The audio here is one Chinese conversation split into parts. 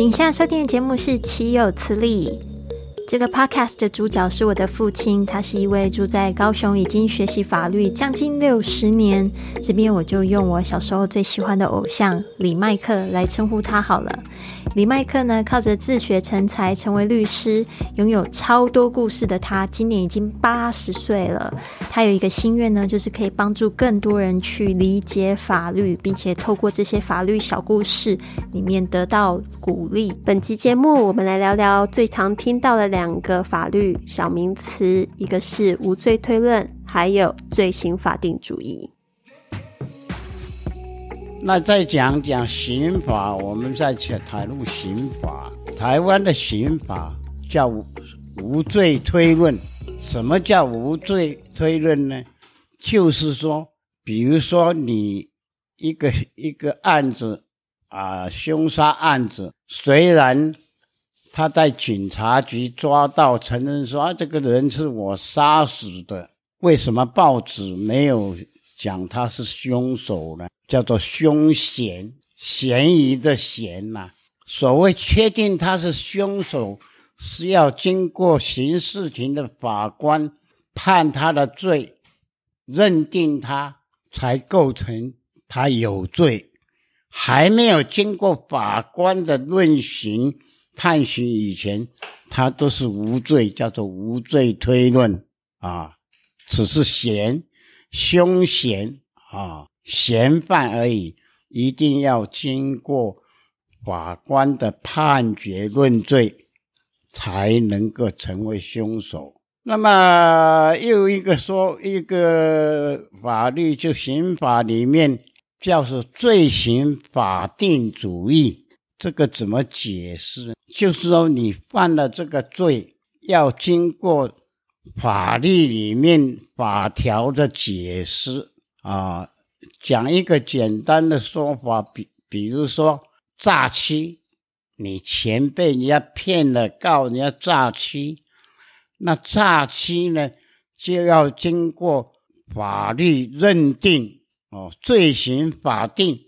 影下收听的节目是《岂有此理》。这个 podcast 的主角是我的父亲，他是一位住在高雄，已经学习法律将近六十年。这边我就用我小时候最喜欢的偶像李麦克来称呼他好了。李麦克呢，靠着自学成才，成为律师，拥有超多故事的他，今年已经八十岁了。他有一个心愿呢，就是可以帮助更多人去理解法律，并且透过这些法律小故事里面得到鼓励。本期节目，我们来聊聊最常听到的两两个法律小名词，一个是无罪推论，还有罪行法定主义。那再讲讲刑法，我们再去谈论刑法。台湾的刑法叫无罪推论。什么叫无罪推论呢？就是说，比如说你一个一个案子啊，凶杀案子，虽然他在警察局抓到，承认说啊，这个人是我杀死的，为什么报纸没有讲他是凶手呢？叫做凶嫌，嫌疑的嫌呐。所谓确定他是凶手，是要经过刑事庭的法官判他的罪，认定他才构成他有罪。还没有经过法官的论刑判刑以前，他都是无罪，叫做无罪推论啊。只是嫌凶嫌啊。嫌犯而已，一定要经过法官的判决论罪，才能够成为凶手。那么又一个说，一个法律就刑法里面叫做罪行法定主义，这个怎么解释？就是说你犯了这个罪，要经过法律里面法条的解释啊。讲一个简单的说法，比比如说诈欺，你钱被人家骗了，告人家诈欺，那诈欺呢就要经过法律认定哦，罪行法定，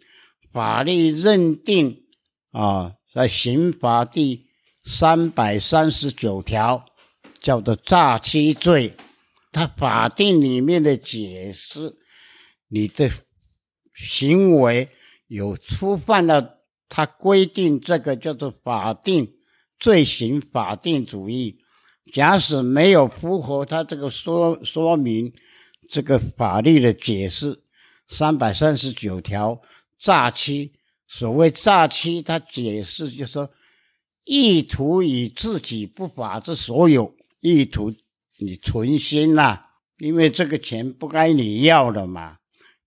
法律认定啊，在刑法第三百三十九条叫做诈欺罪，它法定里面的解释，你的。行为有触犯了，他规定这个叫做法定罪行法定主义。假使没有符合他这个说说明，这个法律的解释，三百三十九条诈欺，所谓诈欺，他解释就说，意图以自己不法之所有，意图你存心呐，因为这个钱不该你要的嘛。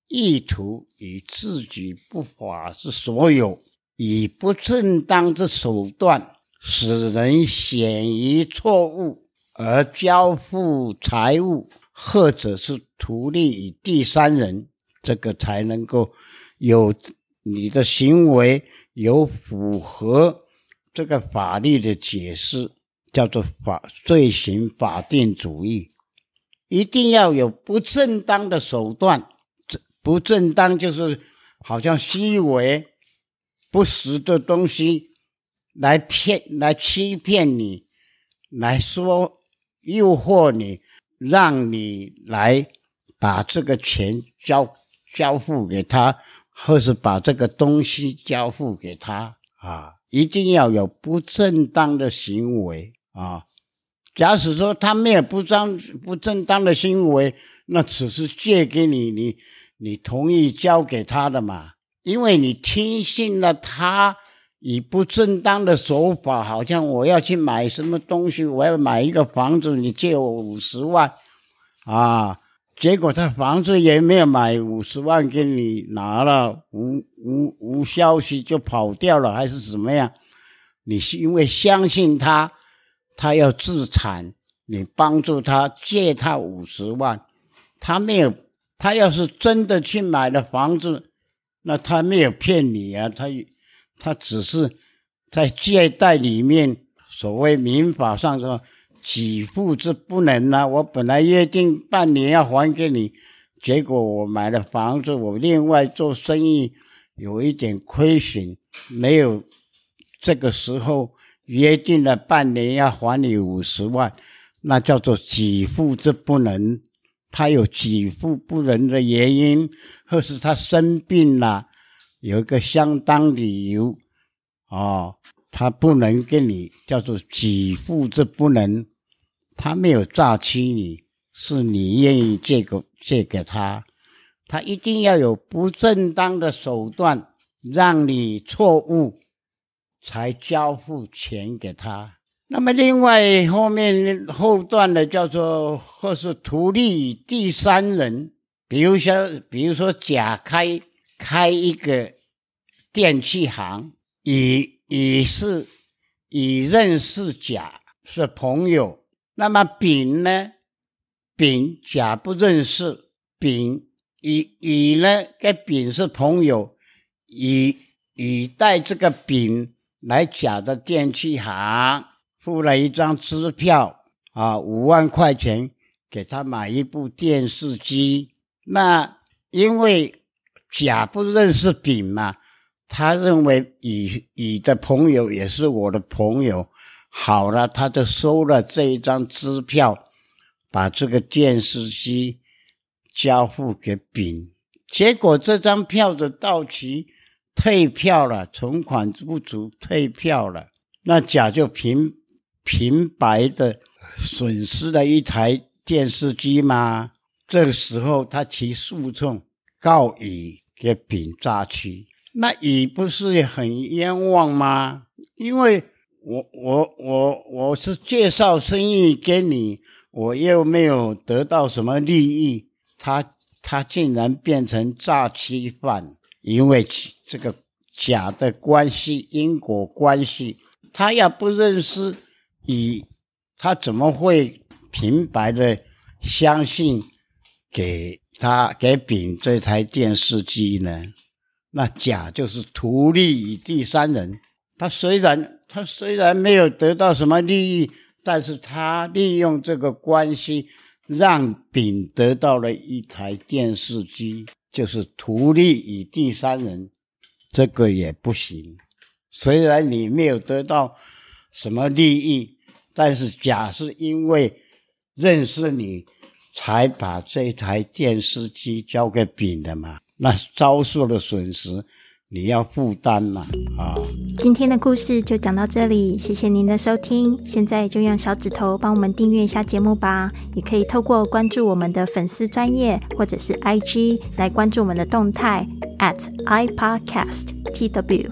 意图以自己不法之所有，以不正当之手段，使人显于错误而交付财物，或者是图利于第三人，这个才能够有你的行为有符合这个法律的解释，叫做法罪行法定主义，一定要有不正当的手段。不正当就是好像虚伪、不实的东西来骗、来欺骗你，来说诱惑你，让你来把这个钱交交付给他，或是把这个东西交付给他啊！一定要有不正当的行为啊！假使说他没有不当不正当的行为，那只是借给你你。你同意交给他的嘛？因为你听信了他以不正当的手法，好像我要去买什么东西，我要买一个房子，你借我五十万，啊，结果他房子也没有买，五十万给你拿了，无无无消息就跑掉了，还是怎么样？你是因为相信他，他要自产，你帮助他借他五十万，他没有。他要是真的去买了房子，那他没有骗你啊，他他只是在借贷里面，所谓民法上说给付之不能啊。我本来约定半年要还给你，结果我买了房子，我另外做生意有一点亏损，没有这个时候约定了半年要还你五十万，那叫做给付之不能。他有给付不能的原因，或是他生病了，有一个相当理由，哦，他不能跟你叫做给付之不能。他没有诈欺你，是你愿意借个借给他，他一定要有不正当的手段让你错误，才交付钱给他。那么，另外后面后段的叫做或是图利第三人，比如说，比如说甲开开一个电器行，乙乙是乙认识甲是朋友，那么丙呢，丙甲不认识，丙乙乙呢跟丙是朋友，乙乙带这个丙来甲的电器行。付了一张支票啊，五万块钱给他买一部电视机。那因为甲不认识丙嘛，他认为乙乙的朋友也是我的朋友。好了，他就收了这一张支票，把这个电视机交付给丙。结果这张票的到期，退票了，存款不足，退票了。那甲就凭。平白的损失了一台电视机吗？这个时候他提诉讼告乙给丙诈欺，那乙不是很冤枉吗？因为我我我我是介绍生意给你，我又没有得到什么利益，他他竟然变成诈欺犯，因为这个假的关系因果关系，他要不认识。乙他怎么会平白的相信给他给丙这台电视机呢？那甲就是图利于第三人。他虽然他虽然没有得到什么利益，但是他利用这个关系让丙得到了一台电视机，就是图利于第三人，这个也不行。虽然你没有得到什么利益。但是甲是因为认识你，才把这台电视机交给丙的嘛？那遭受的损失你要负担嘛？啊！今天的故事就讲到这里，谢谢您的收听。现在就用小指头帮我们订阅一下节目吧，也可以透过关注我们的粉丝专业或者是 IG 来关注我们的动态 at iPodcastTW。